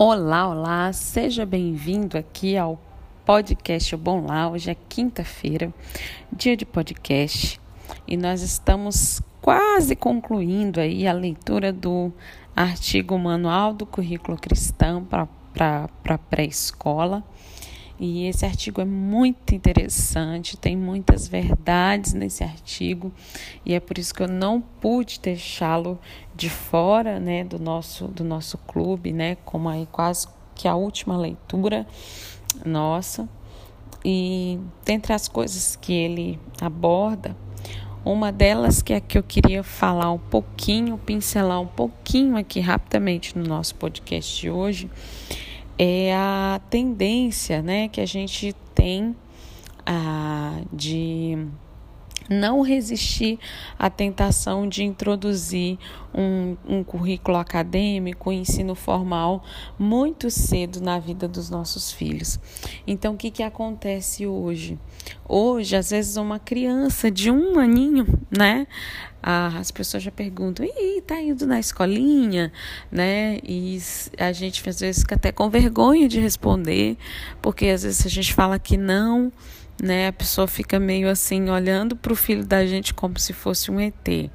Olá, olá, seja bem-vindo aqui ao podcast Bom Lá. Hoje é quinta-feira, dia de podcast, e nós estamos quase concluindo aí a leitura do artigo Manual do Currículo Cristão para pré-escola. E esse artigo é muito interessante, tem muitas verdades nesse artigo, e é por isso que eu não pude deixá-lo de fora, né, do nosso do nosso clube, né, como aí quase que a última leitura nossa. E dentre as coisas que ele aborda, uma delas que é que eu queria falar um pouquinho, pincelar um pouquinho aqui rapidamente no nosso podcast de hoje, é a tendência né, que a gente tem ah, de não resistir à tentação de introduzir um, um currículo acadêmico, um ensino formal muito cedo na vida dos nossos filhos. Então, o que, que acontece hoje? Hoje, às vezes, uma criança de um aninho, né? Ah, as pessoas já perguntam, e tá indo na escolinha, né? E a gente às vezes fica até com vergonha de responder, porque às vezes a gente fala que não, né? A pessoa fica meio assim olhando para o filho da gente como se fosse um ET.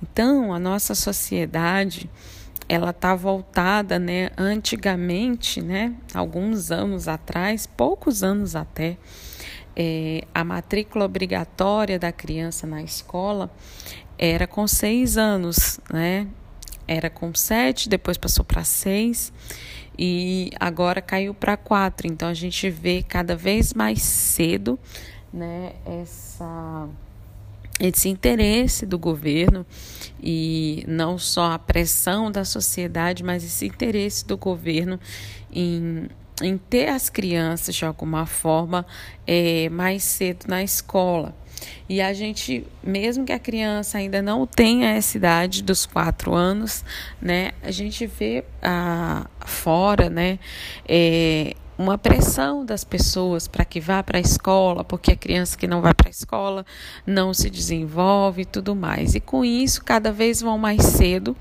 Então, a nossa sociedade ela está voltada, né? Antigamente, né? Alguns anos atrás, poucos anos até, é, a matrícula obrigatória da criança na escola era com seis anos, né? Era com sete, depois passou para seis e agora caiu para quatro. Então a gente vê cada vez mais cedo, né? Essa esse interesse do governo e não só a pressão da sociedade, mas esse interesse do governo em em ter as crianças de alguma forma é, mais cedo na escola. E a gente, mesmo que a criança ainda não tenha essa idade dos quatro anos, né, a gente vê ah, fora, né, é, uma pressão das pessoas para que vá para a escola, porque a criança que não vai para a escola não se desenvolve e tudo mais. E com isso, cada vez vão mais cedo,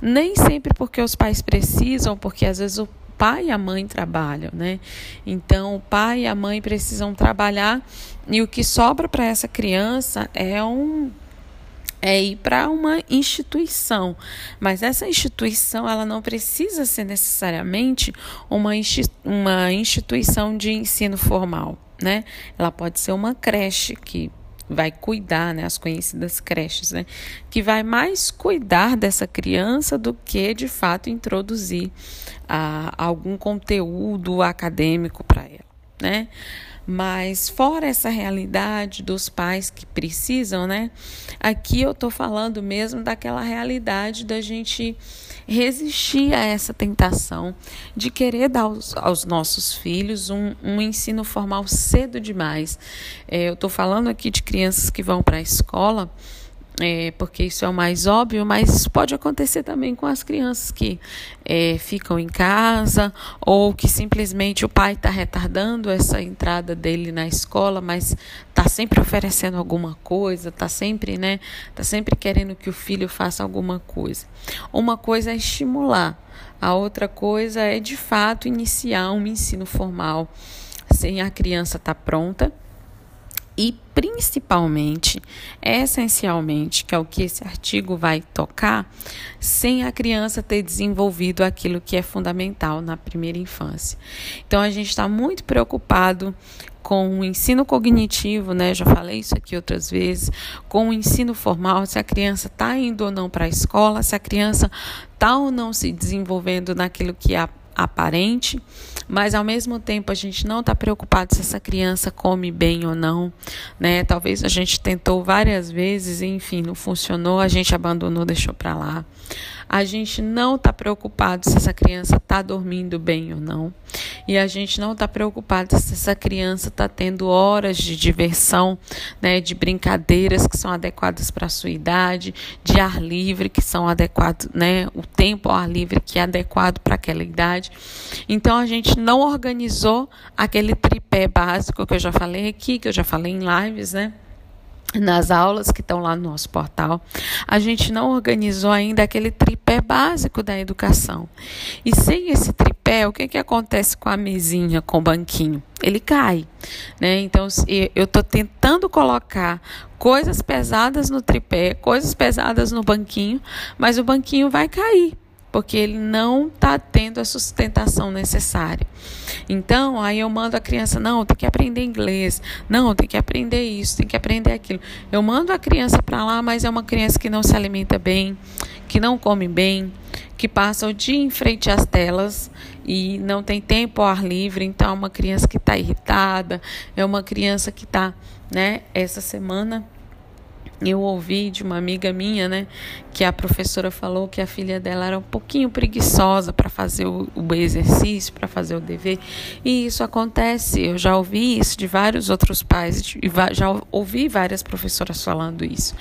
nem sempre porque os pais precisam, porque às vezes o pai e a mãe trabalham, né? Então, o pai e a mãe precisam trabalhar e o que sobra para essa criança é um é ir para uma instituição, mas essa instituição ela não precisa ser necessariamente uma, uma instituição de ensino formal, né? Ela pode ser uma creche que vai cuidar, né, as conhecidas creches, né, que vai mais cuidar dessa criança do que de fato introduzir ah, algum conteúdo acadêmico para ela, né? Mas fora essa realidade dos pais que precisam, né? Aqui eu estou falando mesmo daquela realidade da gente resistir a essa tentação de querer dar aos, aos nossos filhos um, um, ensino formal cedo demais. É, eu estou falando aqui de crianças que vão para a escola é, porque isso é o mais óbvio, mas pode acontecer também com as crianças que é, ficam em casa ou que simplesmente o pai está retardando essa entrada dele na escola, mas está sempre oferecendo alguma coisa, está sempre, né, tá sempre querendo que o filho faça alguma coisa. Uma coisa é estimular, a outra coisa é de fato iniciar um ensino formal sem a criança estar tá pronta e principalmente, essencialmente, que é o que esse artigo vai tocar, sem a criança ter desenvolvido aquilo que é fundamental na primeira infância. Então a gente está muito preocupado com o ensino cognitivo, né? Já falei isso aqui outras vezes, com o ensino formal, se a criança está indo ou não para a escola, se a criança está ou não se desenvolvendo naquilo que é aparente, mas ao mesmo tempo a gente não está preocupado se essa criança come bem ou não, né? Talvez a gente tentou várias vezes enfim não funcionou, a gente abandonou, deixou para lá. A gente não está preocupado se essa criança está dormindo bem ou não. E a gente não está preocupado se essa criança está tendo horas de diversão, né, de brincadeiras que são adequadas para a sua idade, de ar livre que são adequados, né, o tempo ao ar livre que é adequado para aquela idade. Então a gente não organizou aquele tripé básico que eu já falei aqui, que eu já falei em lives, né? Nas aulas que estão lá no nosso portal, a gente não organizou ainda aquele tripé básico da educação. E sem esse tripé o que, que acontece com a mesinha, com o banquinho? Ele cai, né? Então, eu estou tentando colocar coisas pesadas no tripé, coisas pesadas no banquinho, mas o banquinho vai cair, porque ele não está tendo a sustentação necessária. Então, aí eu mando a criança, não, tem que aprender inglês, não, tem que aprender isso, tem que aprender aquilo. Eu mando a criança para lá, mas é uma criança que não se alimenta bem, que não come bem, que passa o dia em frente às telas e não tem tempo ao ar livre, então é uma criança que está irritada, é uma criança que está, né, essa semana eu ouvi de uma amiga minha, né, que a professora falou que a filha dela era um pouquinho preguiçosa para fazer o, o exercício, para fazer o dever. E isso acontece. Eu já ouvi isso de vários outros pais, e já ouvi várias professoras falando isso.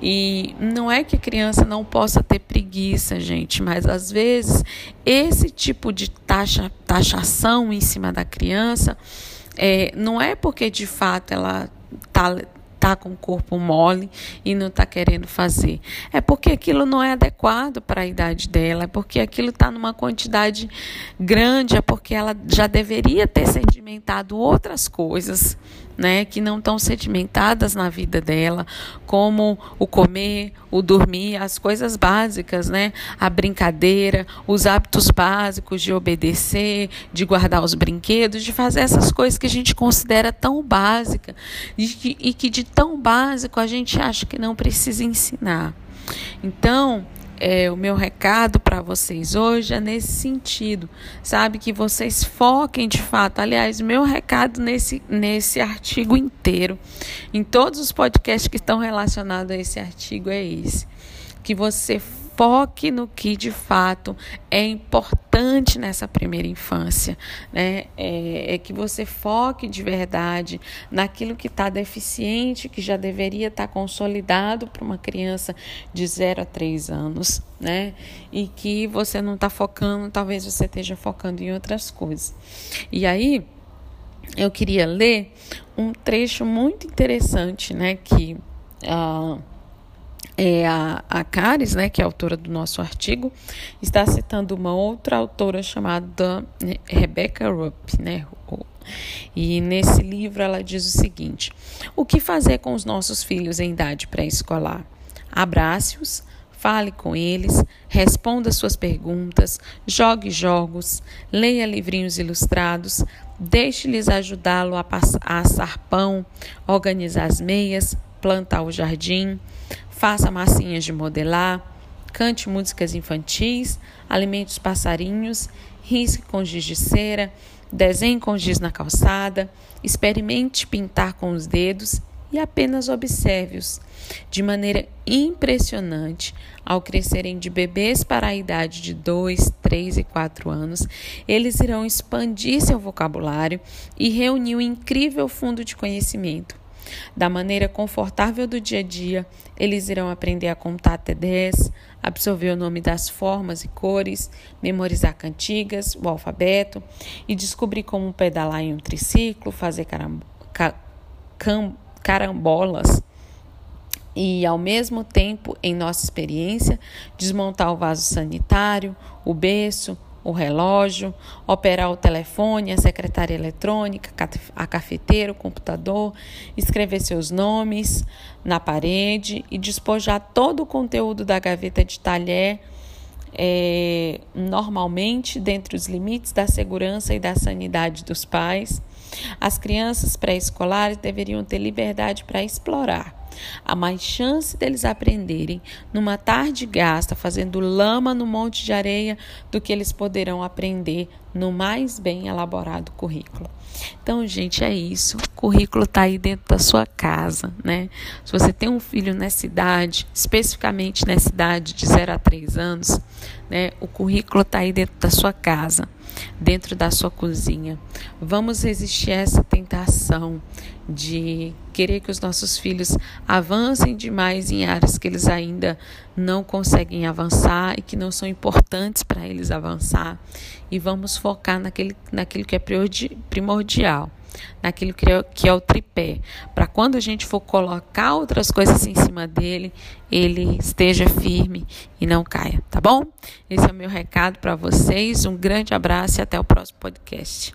E não é que a criança não possa ter preguiça, gente, mas às vezes esse tipo de taxa, taxação em cima da criança é, não é porque de fato ela está está com o corpo mole e não está querendo fazer. É porque aquilo não é adequado para a idade dela, é porque aquilo está numa quantidade grande, é porque ela já deveria ter sedimentado outras coisas né, que não estão sedimentadas na vida dela, como o comer, o dormir, as coisas básicas, né, a brincadeira, os hábitos básicos de obedecer, de guardar os brinquedos, de fazer essas coisas que a gente considera tão básica e que, e que de tão básico a gente acha que não precisa ensinar. Então, é, o meu recado para vocês hoje é nesse sentido, sabe? Que vocês foquem de fato. Aliás, meu recado nesse, nesse artigo inteiro, em todos os podcasts que estão relacionados a esse artigo, é esse. Que você foque no que de fato é importante nessa primeira infância, né? É, é que você foque de verdade naquilo que está deficiente, que já deveria estar tá consolidado para uma criança de 0 a 3 anos, né? E que você não está focando, talvez você esteja focando em outras coisas. E aí, eu queria ler um trecho muito interessante, né? Que. Uh, é, a, a Caris, né, que é autora do nosso artigo, está citando uma outra autora chamada né, Rebecca Rupp, né, e nesse livro ela diz o seguinte: O que fazer com os nossos filhos em idade pré-escolar? Abrace-os, fale com eles, responda suas perguntas, jogue jogos, leia livrinhos ilustrados, deixe-lhes ajudá-lo a assar pão, organizar as meias, plantar o jardim, faça massinhas de modelar, cante músicas infantis, alimente os passarinhos, risque com giz de cera, desenhe com giz na calçada, experimente pintar com os dedos e apenas observe-os. De maneira impressionante, ao crescerem de bebês para a idade de 2, 3 e 4 anos, eles irão expandir seu vocabulário e reunir um incrível fundo de conhecimento. Da maneira confortável do dia a dia, eles irão aprender a contar até 10, absorver o nome das formas e cores, memorizar cantigas, o alfabeto e descobrir como pedalar em um triciclo, fazer carambolas. E, ao mesmo tempo, em nossa experiência, desmontar o vaso sanitário, o berço, o relógio, operar o telefone, a secretária eletrônica, a cafeteira, o computador, escrever seus nomes na parede e despojar todo o conteúdo da gaveta de talher, é, normalmente dentro dos limites da segurança e da sanidade dos pais. As crianças pré-escolares deveriam ter liberdade para explorar Há mais chance deles aprenderem numa tarde gasta fazendo lama no monte de areia do que eles poderão aprender no mais bem elaborado currículo. Então, gente, é isso. O currículo está aí dentro da sua casa, né? Se você tem um filho nessa idade, especificamente nessa idade de 0 a 3 anos, né? O currículo está aí dentro da sua casa, dentro da sua cozinha. Vamos resistir a essa tentação de querer que os nossos filhos avancem demais em áreas que eles ainda não conseguem avançar e que não são importantes para eles avançar. E vamos focar naquele, naquilo que é primordial, naquilo que é, que é o tripé, para quando a gente for colocar outras coisas em cima dele, ele esteja firme e não caia, tá bom? Esse é o meu recado para vocês. Um grande abraço e até o próximo podcast.